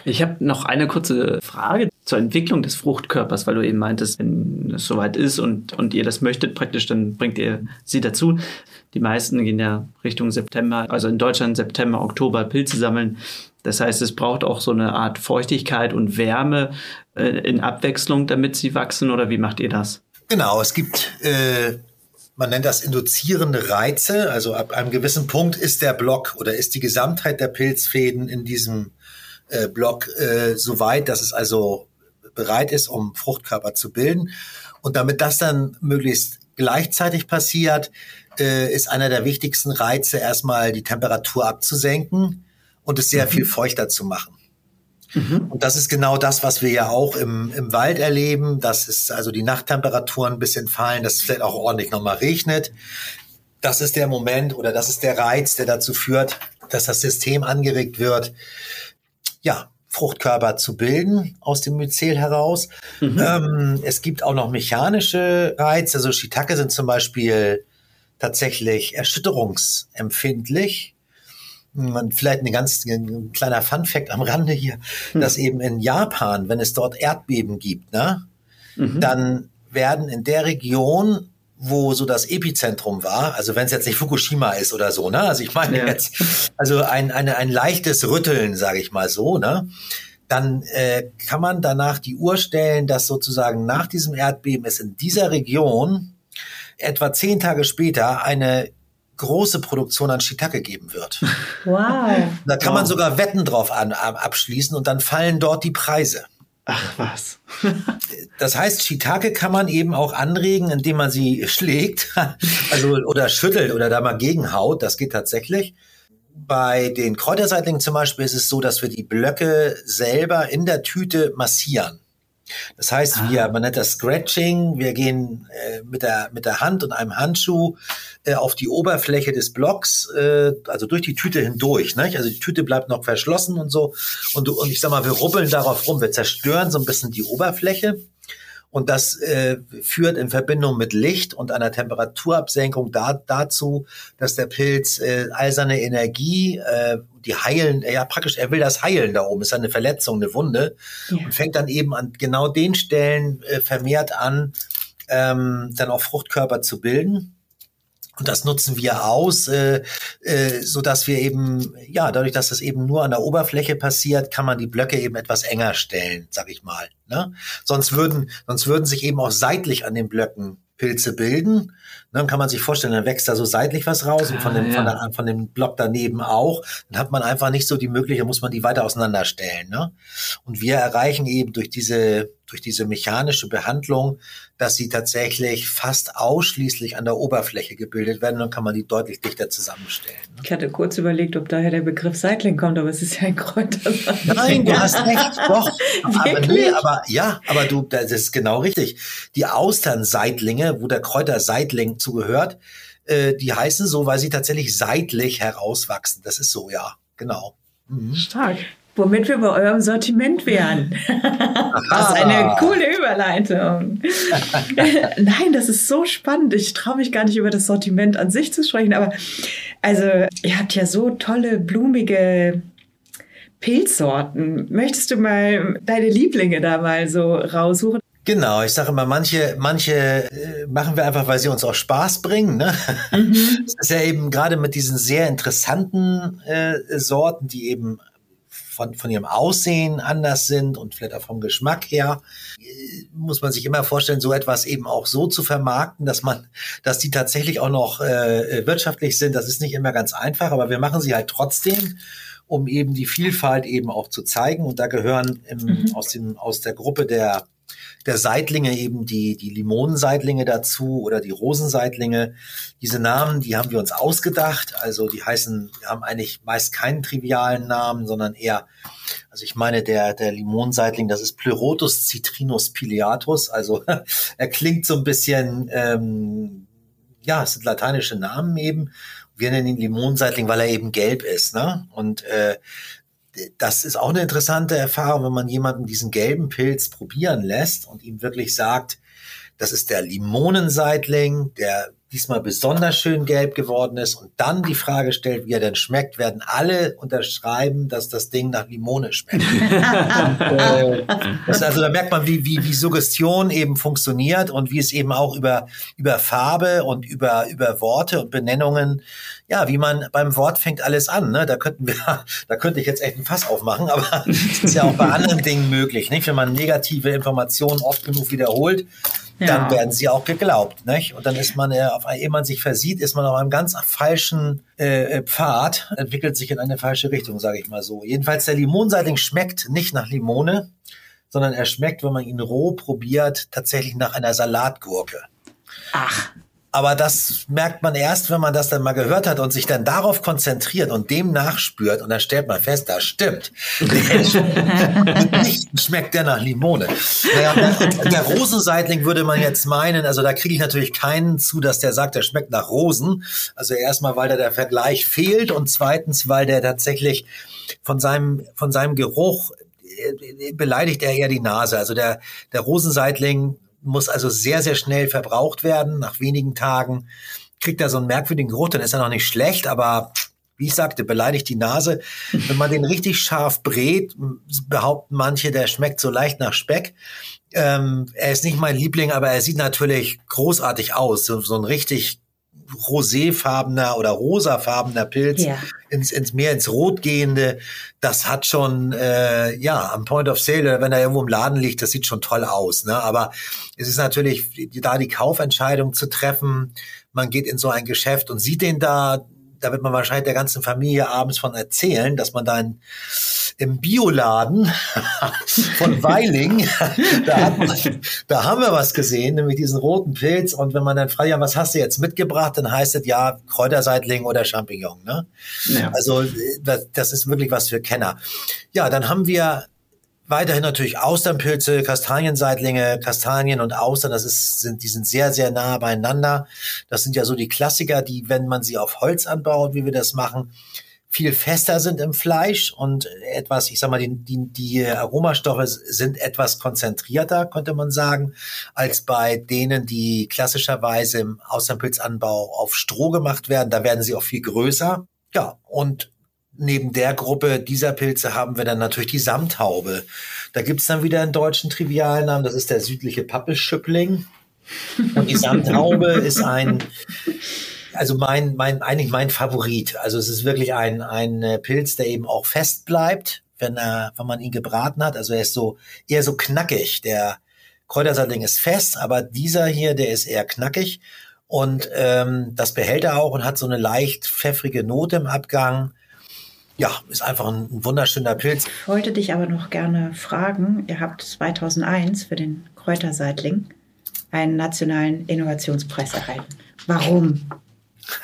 Ich habe noch eine kurze Frage zur Entwicklung des Fruchtkörpers, weil du eben meintest, wenn es soweit ist und, und ihr das möchtet praktisch, dann bringt ihr sie dazu. Die meisten gehen ja Richtung September, also in Deutschland September, Oktober Pilze sammeln. Das heißt, es braucht auch so eine Art Feuchtigkeit und Wärme äh, in Abwechslung, damit sie wachsen. Oder wie macht ihr das? Genau, es gibt, äh, man nennt das induzierende Reize. Also ab einem gewissen Punkt ist der Block oder ist die Gesamtheit der Pilzfäden in diesem äh, Block äh, so weit, dass es also bereit ist, um Fruchtkörper zu bilden. Und damit das dann möglichst gleichzeitig passiert, äh, ist einer der wichtigsten Reize erstmal die Temperatur abzusenken und es sehr mhm. viel feuchter zu machen. Mhm. Und das ist genau das, was wir ja auch im, im Wald erleben. Das ist also die Nachttemperaturen ein bisschen fallen, dass es vielleicht auch ordentlich nochmal regnet. Das ist der Moment oder das ist der Reiz, der dazu führt, dass das System angeregt wird, ja, Fruchtkörper zu bilden aus dem Myzel heraus. Mhm. Ähm, es gibt auch noch mechanische Reize. Also Shiitake sind zum Beispiel tatsächlich erschütterungsempfindlich. Man, vielleicht ein ganz ein kleiner Funfact am Rande hier, mhm. dass eben in Japan, wenn es dort Erdbeben gibt, ne, mhm. dann werden in der Region wo so das Epizentrum war, also wenn es jetzt nicht Fukushima ist oder so, ne? Also ich meine ja. jetzt, also ein, eine, ein leichtes Rütteln, sage ich mal so, ne? Dann äh, kann man danach die Uhr stellen, dass sozusagen nach diesem Erdbeben es in dieser Region etwa zehn Tage später eine große Produktion an Shiitake geben wird. Wow. Da kann man sogar Wetten drauf an, abschließen und dann fallen dort die Preise. Ach was. das heißt, Shiitake kann man eben auch anregen, indem man sie schlägt, also oder schüttelt oder da mal gegenhaut. Das geht tatsächlich. Bei den Kräuterseitlingen zum Beispiel ist es so, dass wir die Blöcke selber in der Tüte massieren. Das heißt, ah. wir, man nennt das Scratching, wir gehen äh, mit, der, mit der Hand und einem Handschuh äh, auf die Oberfläche des Blocks, äh, also durch die Tüte hindurch. Nicht? Also die Tüte bleibt noch verschlossen und so. Und, und ich sag mal, wir rubbeln darauf rum, wir zerstören so ein bisschen die Oberfläche. Und das äh, führt in Verbindung mit Licht und einer Temperaturabsenkung da, dazu, dass der Pilz äh, all seine Energie, äh, die heilen, ja praktisch, er will das heilen da oben, ist eine Verletzung, eine Wunde ja. und fängt dann eben an genau den Stellen äh, vermehrt an, ähm, dann auch Fruchtkörper zu bilden. Und das nutzen wir aus, äh, äh, so dass wir eben, ja, dadurch, dass das eben nur an der Oberfläche passiert, kann man die Blöcke eben etwas enger stellen, sag ich mal. Ne? Sonst würden, sonst würden sich eben auch seitlich an den Blöcken Pilze bilden. Dann kann man sich vorstellen, dann wächst da so seitlich was raus und von dem, ah, ja. von, der, von dem Block daneben auch. Dann hat man einfach nicht so die Möglichkeit, muss man die weiter auseinanderstellen. Ne? Und wir erreichen eben durch diese, durch diese mechanische Behandlung, dass sie tatsächlich fast ausschließlich an der Oberfläche gebildet werden. Dann kann man die deutlich dichter zusammenstellen. Ne? Ich hatte kurz überlegt, ob daher der Begriff Seitling kommt, aber es ist ja ein Kräuter. Nein, du hast recht, doch. aber, nee, aber ja, aber du, das ist genau richtig. Die Austernseitlinge, wo der Kräuterseitling zugehört, äh, die heißen so, weil sie tatsächlich seitlich herauswachsen. Das ist so, ja, genau. Mhm. Stark. Womit wir bei eurem Sortiment wären. das ist eine coole Überleitung. Nein, das ist so spannend. Ich traue mich gar nicht über das Sortiment an sich zu sprechen, aber also ihr habt ja so tolle blumige Pilzsorten. Möchtest du mal deine Lieblinge da mal so raussuchen? Genau, ich sage immer, manche, manche äh, machen wir einfach, weil sie uns auch Spaß bringen. Ne? Mhm. Das ist ja eben gerade mit diesen sehr interessanten äh, Sorten, die eben von, von ihrem Aussehen anders sind und vielleicht auch vom Geschmack her, äh, muss man sich immer vorstellen, so etwas eben auch so zu vermarkten, dass man, dass die tatsächlich auch noch äh, wirtschaftlich sind. Das ist nicht immer ganz einfach, aber wir machen sie halt trotzdem um eben die Vielfalt eben auch zu zeigen. Und da gehören im, mhm. aus, dem, aus der Gruppe der der Seitlinge eben die, die Limonenseitlinge dazu oder die Rosenseitlinge. Diese Namen, die haben wir uns ausgedacht. Also die heißen, haben eigentlich meist keinen trivialen Namen, sondern eher, also ich meine, der, der Limonenseitling, das ist Pleurotus citrinus pileatus. Also er klingt so ein bisschen, ähm, ja, es sind lateinische Namen eben. Wir nennen ihn Limonenseitling, weil er eben gelb ist. Ne? Und äh, das ist auch eine interessante Erfahrung, wenn man jemanden diesen gelben Pilz probieren lässt und ihm wirklich sagt, das ist der Limonenseitling, der diesmal besonders schön gelb geworden ist und dann die Frage stellt, wie er denn schmeckt, werden alle unterschreiben, dass das Ding nach Limone schmeckt. äh, also da merkt man, wie, wie, wie Suggestion eben funktioniert und wie es eben auch über, über Farbe und über, über Worte und Benennungen, ja, wie man beim Wort fängt alles an. Ne? Da könnten wir, da könnte ich jetzt echt ein Fass aufmachen, aber es ist ja auch bei anderen Dingen möglich, nicht? Wenn man negative Informationen oft genug wiederholt, dann werden sie auch geglaubt. Nicht? Und dann ist man, äh, auf, ehe man sich versieht, ist man auf einem ganz falschen äh, äh, Pfad, entwickelt sich in eine falsche Richtung, sage ich mal so. Jedenfalls der Limonseitling schmeckt nicht nach Limone, sondern er schmeckt, wenn man ihn roh probiert, tatsächlich nach einer Salatgurke. Ach. Aber das merkt man erst, wenn man das dann mal gehört hat und sich dann darauf konzentriert und dem nachspürt und dann stellt man fest, das stimmt. nicht schmeckt der nach Limone. Naja, der Rosenseitling würde man jetzt meinen, also da kriege ich natürlich keinen zu, dass der sagt, der schmeckt nach Rosen. Also erstmal, weil da der Vergleich fehlt und zweitens, weil der tatsächlich von seinem, von seinem Geruch äh, beleidigt er eher die Nase. Also der, der Rosenseitling muss also sehr, sehr schnell verbraucht werden. Nach wenigen Tagen kriegt er so einen merkwürdigen Geruch, dann ist er noch nicht schlecht, aber wie ich sagte, beleidigt die Nase. Wenn man den richtig scharf brät, behaupten manche, der schmeckt so leicht nach Speck. Ähm, er ist nicht mein Liebling, aber er sieht natürlich großartig aus. So, so ein richtig roséfarbener oder rosafarbener Pilz ja. ins, ins Meer, ins Rot gehende, das hat schon, äh, ja, am Point of Sale, wenn er irgendwo im Laden liegt, das sieht schon toll aus. Ne? Aber es ist natürlich, da die Kaufentscheidung zu treffen, man geht in so ein Geschäft und sieht den da, da wird man wahrscheinlich der ganzen Familie abends von erzählen, dass man da ein im Bioladen von Weiling, da, man, da haben wir was gesehen, nämlich diesen roten Pilz. Und wenn man dann fragt, ja, was hast du jetzt mitgebracht, dann heißt es ja Kräuterseitling oder Champignon. Ne? Ja. Also das, das ist wirklich was für Kenner. Ja, dann haben wir Weiterhin natürlich Austernpilze, Kastanienseitlinge, Kastanien und Austern, das ist, sind, die sind sehr, sehr nah beieinander. Das sind ja so die Klassiker, die, wenn man sie auf Holz anbaut, wie wir das machen, viel fester sind im Fleisch und etwas, ich sag mal, die, die, die Aromastoffe sind etwas konzentrierter, könnte man sagen, als bei denen, die klassischerweise im Austernpilzanbau auf Stroh gemacht werden. Da werden sie auch viel größer. Ja, und neben der Gruppe dieser Pilze haben wir dann natürlich die Samthaube. Da gibt's dann wieder einen deutschen Trivialnamen, das ist der südliche Pappelschüppling. Und die Samthaube ist ein also mein, mein, eigentlich mein Favorit. Also es ist wirklich ein, ein äh, Pilz, der eben auch fest bleibt, wenn er, wenn man ihn gebraten hat. Also er ist so, eher so knackig. Der Kräutersaatling ist fest, aber dieser hier, der ist eher knackig. Und ähm, das behält er auch und hat so eine leicht pfeffrige Note im Abgang. Ja, ist einfach ein, ein wunderschöner Pilz. Ich wollte dich aber noch gerne fragen, ihr habt 2001 für den Kräuterseitling einen nationalen Innovationspreis erhalten. Warum?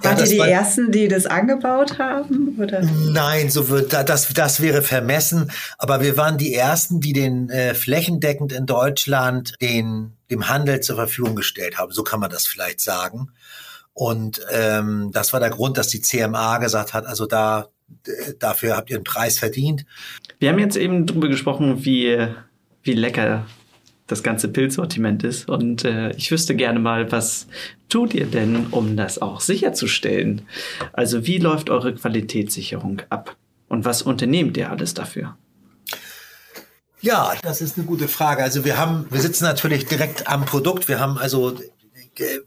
Wart ihr die war, Ersten, die das angebaut haben? Oder? Nein, so wird das, das wäre vermessen. Aber wir waren die Ersten, die den äh, flächendeckend in Deutschland den, dem Handel zur Verfügung gestellt haben. So kann man das vielleicht sagen. Und ähm, das war der Grund, dass die CMA gesagt hat, also da dafür habt ihr einen Preis verdient. Wir haben jetzt eben darüber gesprochen, wie, wie lecker das ganze Pilzsortiment ist. Und äh, ich wüsste gerne mal, was tut ihr denn, um das auch sicherzustellen? Also wie läuft eure Qualitätssicherung ab? Und was unternehmt ihr alles dafür? Ja, das ist eine gute Frage. Also wir haben, wir sitzen natürlich direkt am Produkt. Wir haben also äh,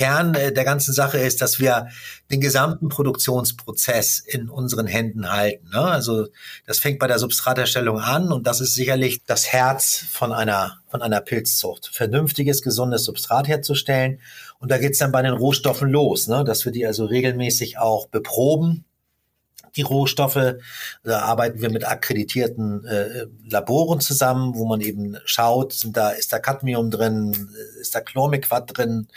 Kern äh, der ganzen Sache ist, dass wir den gesamten Produktionsprozess in unseren Händen halten. Ne? Also das fängt bei der Substratherstellung an und das ist sicherlich das Herz von einer, von einer Pilzzucht. Vernünftiges, gesundes Substrat herzustellen. Und da geht's dann bei den Rohstoffen los, ne? dass wir die also regelmäßig auch beproben die Rohstoffe. Da arbeiten wir mit akkreditierten äh, Laboren zusammen, wo man eben schaut, sind da, ist da Cadmium drin, ist da Chlormiquat drin.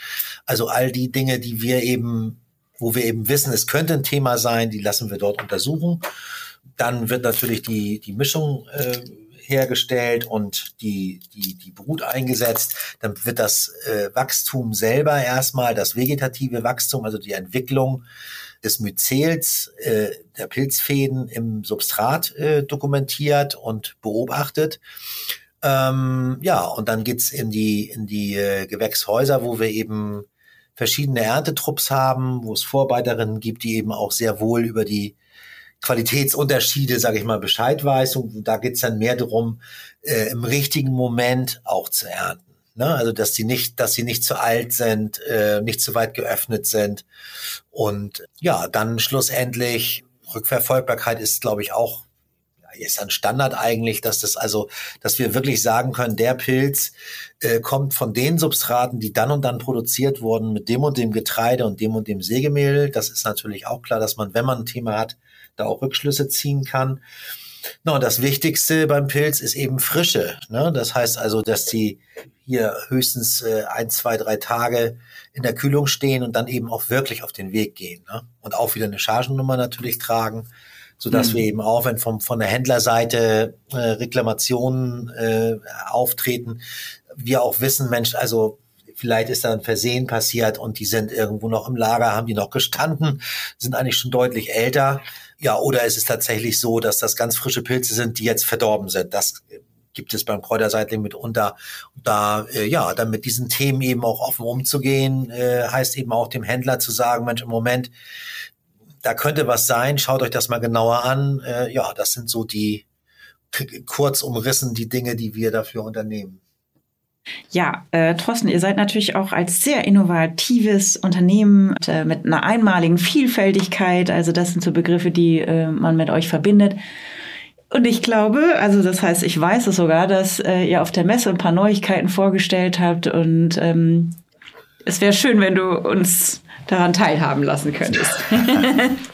Also all die Dinge, die wir eben, wo wir eben wissen, es könnte ein Thema sein, die lassen wir dort untersuchen. Dann wird natürlich die, die Mischung äh, hergestellt und die, die, die Brut eingesetzt. Dann wird das äh, Wachstum selber erstmal, das vegetative Wachstum, also die Entwicklung des Myzels, äh, der Pilzfäden im Substrat äh, dokumentiert und beobachtet. Ähm, ja, und dann geht's in die, in die äh, Gewächshäuser, wo wir eben verschiedene Erntetrupps haben, wo es Vorarbeiterinnen gibt, die eben auch sehr wohl über die Qualitätsunterschiede, sage ich mal, Bescheid weiß. Und da geht's dann mehr darum, äh, im richtigen Moment auch zu ernten. Ne? Also dass sie nicht, dass sie nicht zu alt sind, äh, nicht zu weit geöffnet sind. Und ja, dann schlussendlich Rückverfolgbarkeit ist, glaube ich, auch ist ein Standard eigentlich, dass das also, dass wir wirklich sagen können, der Pilz äh, kommt von den Substraten, die dann und dann produziert wurden mit dem und dem Getreide und dem und dem Sägemehl. Das ist natürlich auch klar, dass man, wenn man ein Thema hat, da auch Rückschlüsse ziehen kann. No, das Wichtigste beim Pilz ist eben Frische. Ne? Das heißt also, dass die hier höchstens äh, ein, zwei, drei Tage in der Kühlung stehen und dann eben auch wirklich auf den Weg gehen. Ne? Und auch wieder eine Chargennummer natürlich tragen, so dass mhm. wir eben auch, wenn vom, von der Händlerseite äh, Reklamationen äh, auftreten, wir auch wissen, Mensch, also vielleicht ist da ein Versehen passiert und die sind irgendwo noch im Lager, haben die noch gestanden, sind eigentlich schon deutlich älter. Ja, oder ist es tatsächlich so, dass das ganz frische Pilze sind, die jetzt verdorben sind? Das gibt es beim Kräuterseitling mitunter. Da, äh, ja, dann mit diesen Themen eben auch offen umzugehen, äh, heißt eben auch dem Händler zu sagen, Mensch, im Moment, da könnte was sein, schaut euch das mal genauer an. Äh, ja, das sind so die kurz umrissen die Dinge, die wir dafür unternehmen. Ja, äh, Thorsten, ihr seid natürlich auch als sehr innovatives Unternehmen äh, mit einer einmaligen Vielfältigkeit. Also das sind so Begriffe, die äh, man mit euch verbindet. Und ich glaube, also das heißt, ich weiß es sogar, dass äh, ihr auf der Messe ein paar Neuigkeiten vorgestellt habt. Und ähm, es wäre schön, wenn du uns daran teilhaben lassen könntest.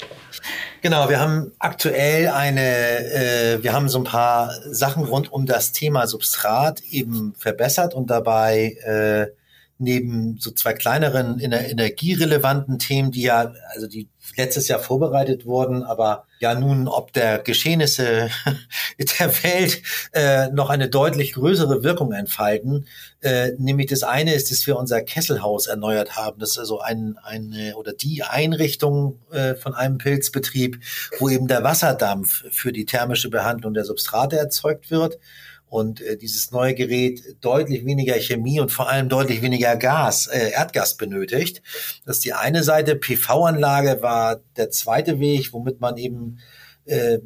Genau, wir haben aktuell eine, äh, wir haben so ein paar Sachen rund um das Thema Substrat eben verbessert und dabei äh, neben so zwei kleineren energierelevanten Themen, die ja, also die letztes Jahr vorbereitet wurden, aber ja nun ob der Geschehnisse der Welt äh, noch eine deutlich größere Wirkung entfalten. Äh, nämlich das eine ist, dass wir unser Kesselhaus erneuert haben. Das ist also ein, eine oder die Einrichtung äh, von einem Pilzbetrieb, wo eben der Wasserdampf für die thermische Behandlung der Substrate erzeugt wird und äh, dieses neue Gerät deutlich weniger Chemie und vor allem deutlich weniger Gas, äh, Erdgas benötigt. Das ist die eine Seite. PV-Anlage war der zweite Weg, womit man eben äh,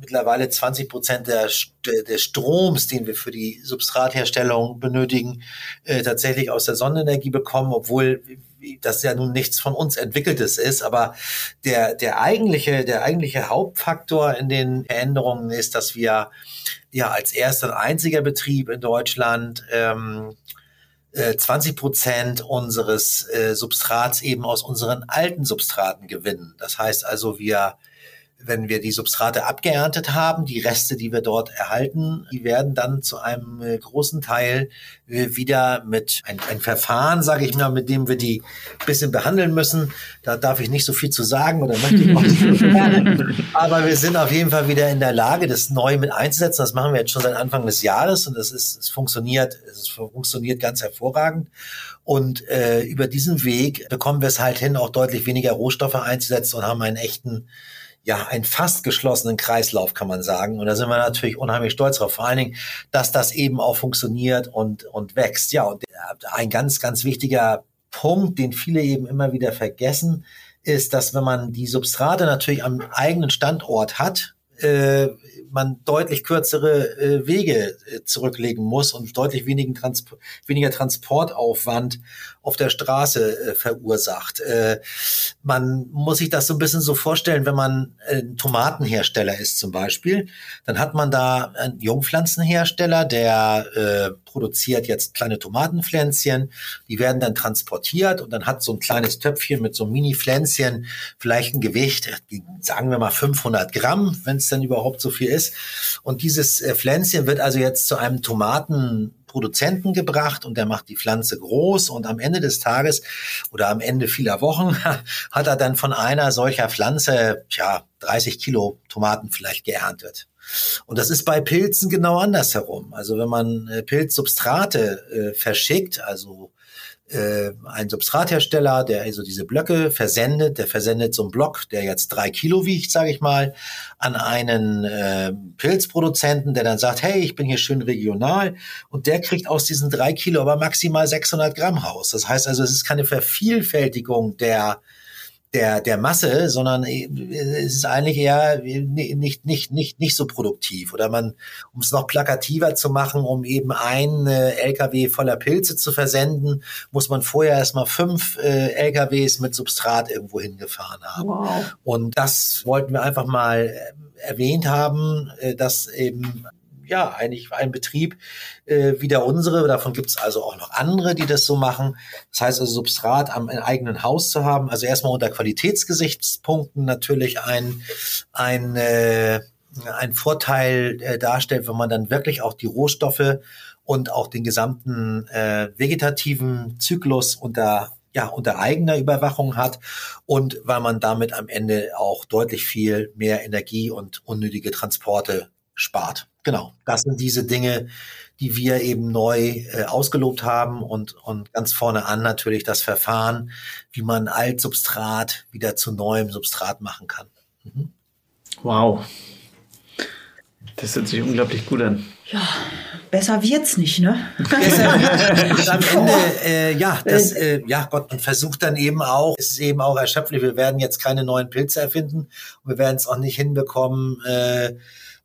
mittlerweile 20 Prozent der, des Stroms, den wir für die Substratherstellung benötigen, äh, tatsächlich aus der Sonnenenergie bekommen, obwohl das ja nun nichts von uns entwickeltes ist. Aber der, der eigentliche, der eigentliche Hauptfaktor in den Veränderungen ist, dass wir ja als erster und einziger Betrieb in Deutschland ähm, 20 äh, Prozent unseres äh, Substrats eben aus unseren alten Substraten gewinnen. Das heißt also, wir wenn wir die Substrate abgeerntet haben, die Reste, die wir dort erhalten, die werden dann zu einem äh, großen Teil äh, wieder mit ein, ein Verfahren, sage ich mal, mit dem wir die bisschen behandeln müssen. Da darf ich nicht so viel zu sagen oder möchte ich auch nicht gerne. Aber wir sind auf jeden Fall wieder in der Lage, das neu mit einzusetzen. Das machen wir jetzt schon seit Anfang des Jahres und das ist, es funktioniert, es funktioniert ganz hervorragend. Und äh, über diesen Weg bekommen wir es halt hin, auch deutlich weniger Rohstoffe einzusetzen und haben einen echten ja, einen fast geschlossenen Kreislauf, kann man sagen. Und da sind wir natürlich unheimlich stolz drauf. Vor allen Dingen, dass das eben auch funktioniert und, und wächst. Ja, und ein ganz, ganz wichtiger Punkt, den viele eben immer wieder vergessen, ist, dass wenn man die Substrate natürlich am eigenen Standort hat, äh, man deutlich kürzere äh, Wege äh, zurücklegen muss und deutlich wenigen Trans weniger Transportaufwand auf der Straße äh, verursacht. Äh, man muss sich das so ein bisschen so vorstellen, wenn man ein Tomatenhersteller ist zum Beispiel, dann hat man da einen Jungpflanzenhersteller, der äh, produziert jetzt kleine Tomatenpflänzchen, die werden dann transportiert und dann hat so ein kleines Töpfchen mit so Mini-Pflänzchen vielleicht ein Gewicht, sagen wir mal 500 Gramm, wenn es denn überhaupt so viel ist. Und dieses äh, Pflänzchen wird also jetzt zu einem Tomaten Produzenten gebracht und der macht die Pflanze groß und am Ende des Tages oder am Ende vieler Wochen hat er dann von einer solcher Pflanze, ja, 30 Kilo Tomaten vielleicht geerntet. Und das ist bei Pilzen genau andersherum. Also wenn man äh, Pilzsubstrate äh, verschickt, also äh, ein Substrathersteller, der also diese Blöcke versendet, der versendet so einen Block, der jetzt drei Kilo wiegt, sage ich mal, an einen äh, Pilzproduzenten, der dann sagt, hey, ich bin hier schön regional und der kriegt aus diesen drei Kilo aber maximal 600 Gramm raus. Das heißt also, es ist keine Vervielfältigung der der, der Masse, sondern äh, es ist eigentlich eher nicht, nicht, nicht, nicht so produktiv. Oder man, um es noch plakativer zu machen, um eben ein äh, LKW voller Pilze zu versenden, muss man vorher erstmal fünf äh, LKWs mit Substrat irgendwo hingefahren haben. Wow. Und das wollten wir einfach mal äh, erwähnt haben, äh, dass eben ja, eigentlich ein Betrieb äh, wie der unsere. Davon gibt es also auch noch andere, die das so machen. Das heißt also, Substrat am eigenen Haus zu haben, also erstmal unter Qualitätsgesichtspunkten natürlich ein, ein, äh, ein Vorteil äh, darstellt, wenn man dann wirklich auch die Rohstoffe und auch den gesamten äh, vegetativen Zyklus unter ja, unter eigener Überwachung hat und weil man damit am Ende auch deutlich viel mehr Energie und unnötige Transporte spart. Genau, das sind diese Dinge, die wir eben neu äh, ausgelobt haben und, und ganz vorne an natürlich das Verfahren, wie man Altsubstrat wieder zu neuem Substrat machen kann. Mhm. Wow. Das hört sich unglaublich gut an. Ja, besser wird's nicht, ne? am Ende, äh, ja, das, äh, ja, Gott, man versucht dann eben auch, es ist eben auch erschöpflich, wir werden jetzt keine neuen Pilze erfinden und wir werden es auch nicht hinbekommen, äh,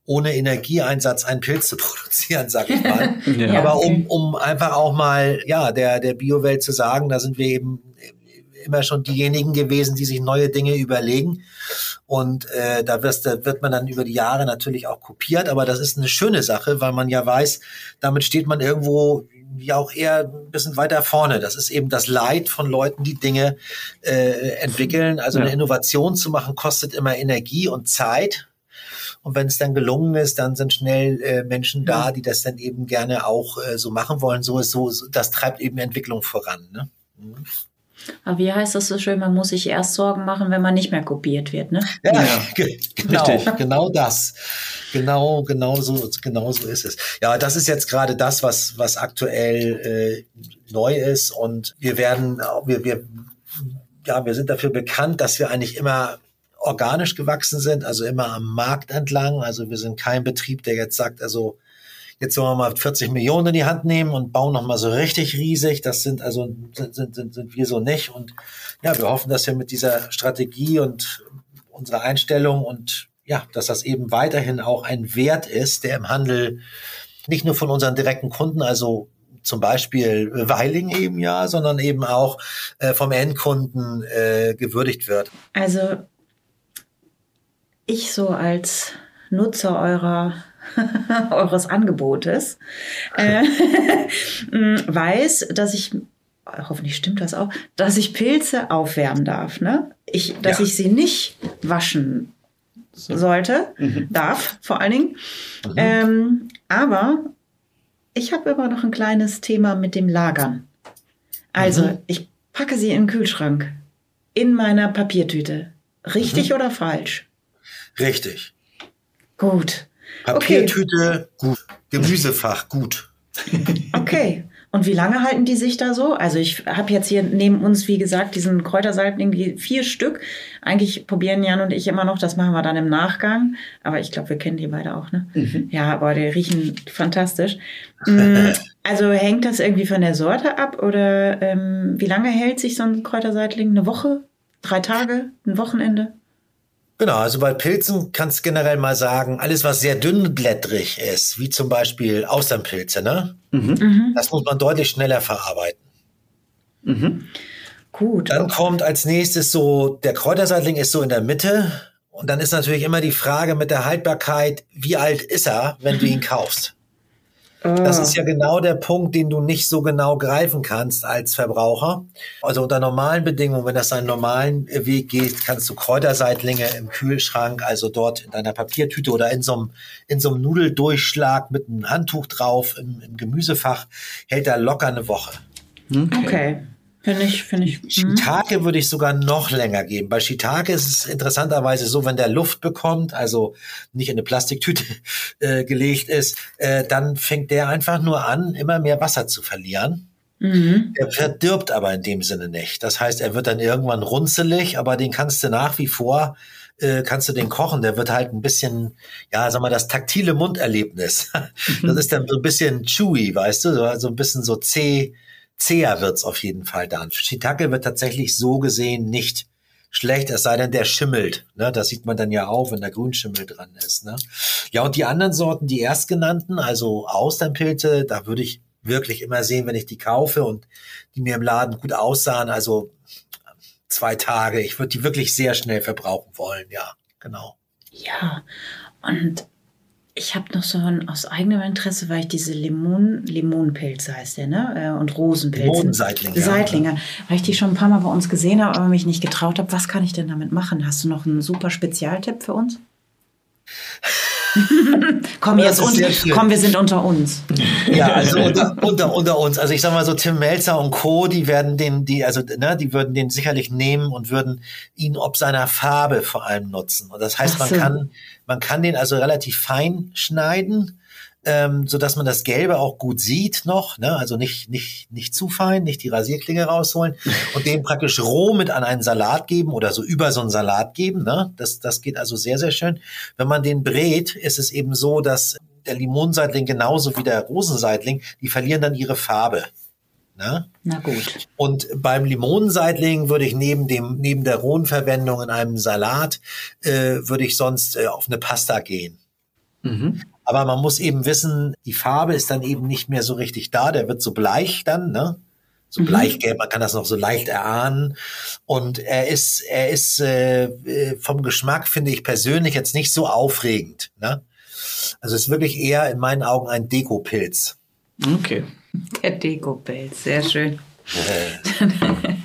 ohne Energieeinsatz einen Pilz zu produzieren, sag ich mal. ja, Aber um, um einfach auch mal, ja, der, der Biowelt zu sagen, da sind wir eben immer schon diejenigen gewesen, die sich neue Dinge überlegen. Und äh, da, wirst, da wird man dann über die Jahre natürlich auch kopiert, aber das ist eine schöne Sache, weil man ja weiß, damit steht man irgendwo ja auch eher ein bisschen weiter vorne. Das ist eben das Leid von Leuten, die Dinge äh, entwickeln. Also ja. eine Innovation zu machen, kostet immer Energie und Zeit. Und wenn es dann gelungen ist, dann sind schnell äh, Menschen da, die das dann eben gerne auch äh, so machen wollen. So ist so, das treibt eben Entwicklung voran. Ne? Mhm. Aber wie heißt das so schön, man muss sich erst Sorgen machen, wenn man nicht mehr kopiert wird, ne? Ja, ja. genau, Richtig. genau das. Genau, genau so, genau so ist es. Ja, das ist jetzt gerade das, was, was aktuell äh, neu ist und wir werden, wir, wir, ja, wir sind dafür bekannt, dass wir eigentlich immer organisch gewachsen sind, also immer am Markt entlang. Also wir sind kein Betrieb, der jetzt sagt, also jetzt sollen wir mal 40 Millionen in die Hand nehmen und bauen nochmal so richtig riesig. Das sind also sind, sind, sind, wir so nicht. Und ja, wir hoffen, dass wir mit dieser Strategie und unserer Einstellung und ja, dass das eben weiterhin auch ein Wert ist, der im Handel nicht nur von unseren direkten Kunden, also zum Beispiel Weiling eben ja, sondern eben auch äh, vom Endkunden äh, gewürdigt wird. Also ich so als Nutzer eurer eures Angebotes äh, weiß, dass ich hoffentlich stimmt das auch, dass ich Pilze aufwärmen darf, ne? Ich, dass ja. ich sie nicht waschen so. sollte, mhm. darf vor allen Dingen. Mhm. Ähm, aber ich habe immer noch ein kleines Thema mit dem Lagern. Also mhm. ich packe sie in den Kühlschrank in meiner Papiertüte. Richtig mhm. oder falsch? Richtig. Gut. Papiertüte, okay. gut. Gemüsefach, gut. Okay. Und wie lange halten die sich da so? Also ich habe jetzt hier neben uns, wie gesagt, diesen Kräutersalben irgendwie vier Stück. Eigentlich probieren Jan und ich immer noch, das machen wir dann im Nachgang. Aber ich glaube, wir kennen die beide auch, ne? Mhm. Ja, aber die riechen fantastisch. Mm, also hängt das irgendwie von der Sorte ab? Oder ähm, wie lange hält sich so ein Kräuterseitling? Eine Woche? Drei Tage? Ein Wochenende? Genau, also bei Pilzen kannst du generell mal sagen, alles was sehr dünnblättrig ist, wie zum Beispiel Austernpilze, ne? Mhm. mhm. Das muss man deutlich schneller verarbeiten. Mhm. Gut. Dann kommt als nächstes so, der Kräuterseitling ist so in der Mitte. Und dann ist natürlich immer die Frage mit der Haltbarkeit, wie alt ist er, wenn du ihn kaufst? Das ist ja genau der Punkt, den du nicht so genau greifen kannst als Verbraucher. Also unter normalen Bedingungen, wenn das seinen normalen Weg geht, kannst du Kräuterseitlinge im Kühlschrank, also dort in deiner Papiertüte oder in so einem, in so einem Nudeldurchschlag mit einem Handtuch drauf im, im Gemüsefach, hält er locker eine Woche. Okay. okay. Finde ich, finde ich. Mhm. Shiitake würde ich sogar noch länger geben. Bei Shiitake ist es interessanterweise so, wenn der Luft bekommt, also nicht in eine Plastiktüte äh, gelegt ist, äh, dann fängt der einfach nur an, immer mehr Wasser zu verlieren. Mhm. Er verdirbt aber in dem Sinne nicht. Das heißt, er wird dann irgendwann runzelig, aber den kannst du nach wie vor äh, kannst du den kochen. Der wird halt ein bisschen, ja, sag mal, das taktile Munderlebnis. Das ist dann so ein bisschen chewy, weißt du, so also ein bisschen so zäh, zäher wird's auf jeden Fall dann. Shiitake wird tatsächlich so gesehen nicht schlecht, es sei denn, der schimmelt. Ne? Das sieht man dann ja auch, wenn der Grünschimmel dran ist. Ne? Ja, und die anderen Sorten, die erstgenannten, also Austernpilze, da würde ich wirklich immer sehen, wenn ich die kaufe und die mir im Laden gut aussahen, also zwei Tage. Ich würde die wirklich sehr schnell verbrauchen wollen, ja, genau. Ja, und ich habe noch so ein, aus eigenem Interesse, weil ich diese Limon, Limonpilze heißt der, ne? Äh, und Rosenpilze. Limonenseitlinge. Seitlinge. Ja. Weil ich die schon ein paar Mal bei uns gesehen habe, aber mich nicht getraut habe. Was kann ich denn damit machen? Hast du noch einen super Spezialtipp für uns? komm, jetzt und, komm, wir sind unter uns. Ja, also unter, unter, unter, uns. Also ich sag mal so, Tim Melzer und Co., die werden den, die, also, ne, die würden den sicherlich nehmen und würden ihn ob seiner Farbe vor allem nutzen. Und das heißt, so. man kann, man kann den also relativ fein schneiden, ähm, so dass man das Gelbe auch gut sieht noch, ne? also nicht, nicht, nicht zu fein, nicht die Rasierklinge rausholen und den praktisch roh mit an einen Salat geben oder so über so einen Salat geben. Ne? Das, das geht also sehr, sehr schön. Wenn man den brät, ist es eben so, dass der Limonseitling genauso wie der Rosenseitling, die verlieren dann ihre Farbe. Ne? Na gut. Und beim Limonenseitling würde ich neben dem neben der rohen Verwendung in einem Salat äh, würde ich sonst äh, auf eine Pasta gehen. Mhm. Aber man muss eben wissen, die Farbe ist dann eben nicht mehr so richtig da. Der wird so bleich dann, ne? So mhm. bleichgelb, man kann das noch so leicht erahnen. Und er ist, er ist äh, äh vom Geschmack, finde ich persönlich jetzt nicht so aufregend. Ne? Also es ist wirklich eher in meinen Augen ein Dekopilz. Okay. Der Dekopilz, sehr schön.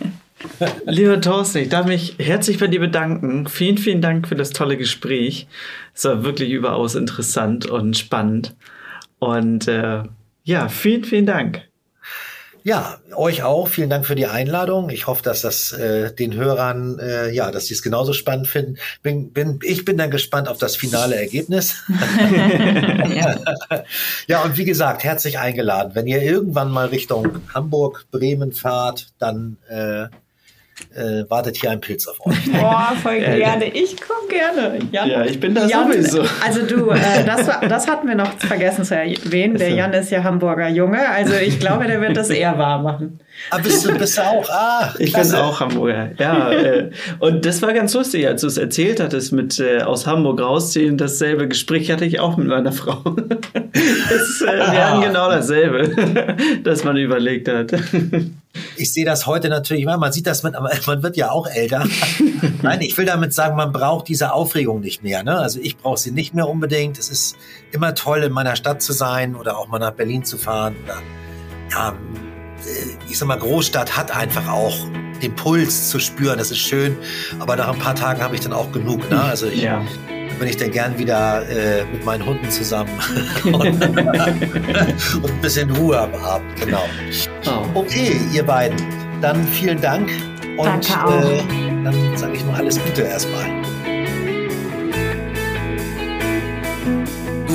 Lieber Thorsten, ich darf mich herzlich bei dir bedanken. Vielen, vielen Dank für das tolle Gespräch. Es war wirklich überaus interessant und spannend. Und äh, ja, vielen, vielen Dank. Ja, euch auch. Vielen Dank für die Einladung. Ich hoffe, dass das äh, den Hörern, äh, ja, dass sie es genauso spannend finden. Bin, bin, ich bin dann gespannt auf das finale Ergebnis. ja. ja, und wie gesagt, herzlich eingeladen. Wenn ihr irgendwann mal Richtung Hamburg, Bremen fahrt, dann äh, äh, wartet hier ein Pilz auf euch. Boah, voll gerne. Ich komme gerne. Jan, ja, ich bin da Jan, sowieso. Also du, äh, das, das hatten wir noch vergessen zu erwähnen. Der Jan ist ja Hamburger Junge. Also ich glaube, der wird das eher wahr machen. Ah, bist du, bist du auch? Ah, ich bin auch Hamburger, ja. Äh, und das war ganz lustig, als du es erzählt hattest mit äh, aus Hamburg rausziehen. Dasselbe Gespräch hatte ich auch mit meiner Frau. Das, äh, wir hatten genau dasselbe, dass man überlegt hat. Ich sehe das heute natürlich immer. Man sieht das mit, man wird ja auch älter. Nein, ich will damit sagen, man braucht diese Aufregung nicht mehr. Ne? Also ich brauche sie nicht mehr unbedingt. Es ist immer toll, in meiner Stadt zu sein oder auch mal nach Berlin zu fahren oder ja, ich sag mal, Großstadt hat einfach auch den Puls zu spüren. Das ist schön. Aber nach ein paar Tagen habe ich dann auch genug. Ne? Also ich, ja. bin ich dann gern wieder äh, mit meinen Hunden zusammen und, und, ein bisschen Ruhe am Abend. Genau. Oh. Okay, ihr beiden. Dann vielen Dank. Und Danke auch. Äh, dann sage ich nur alles Gute erstmal.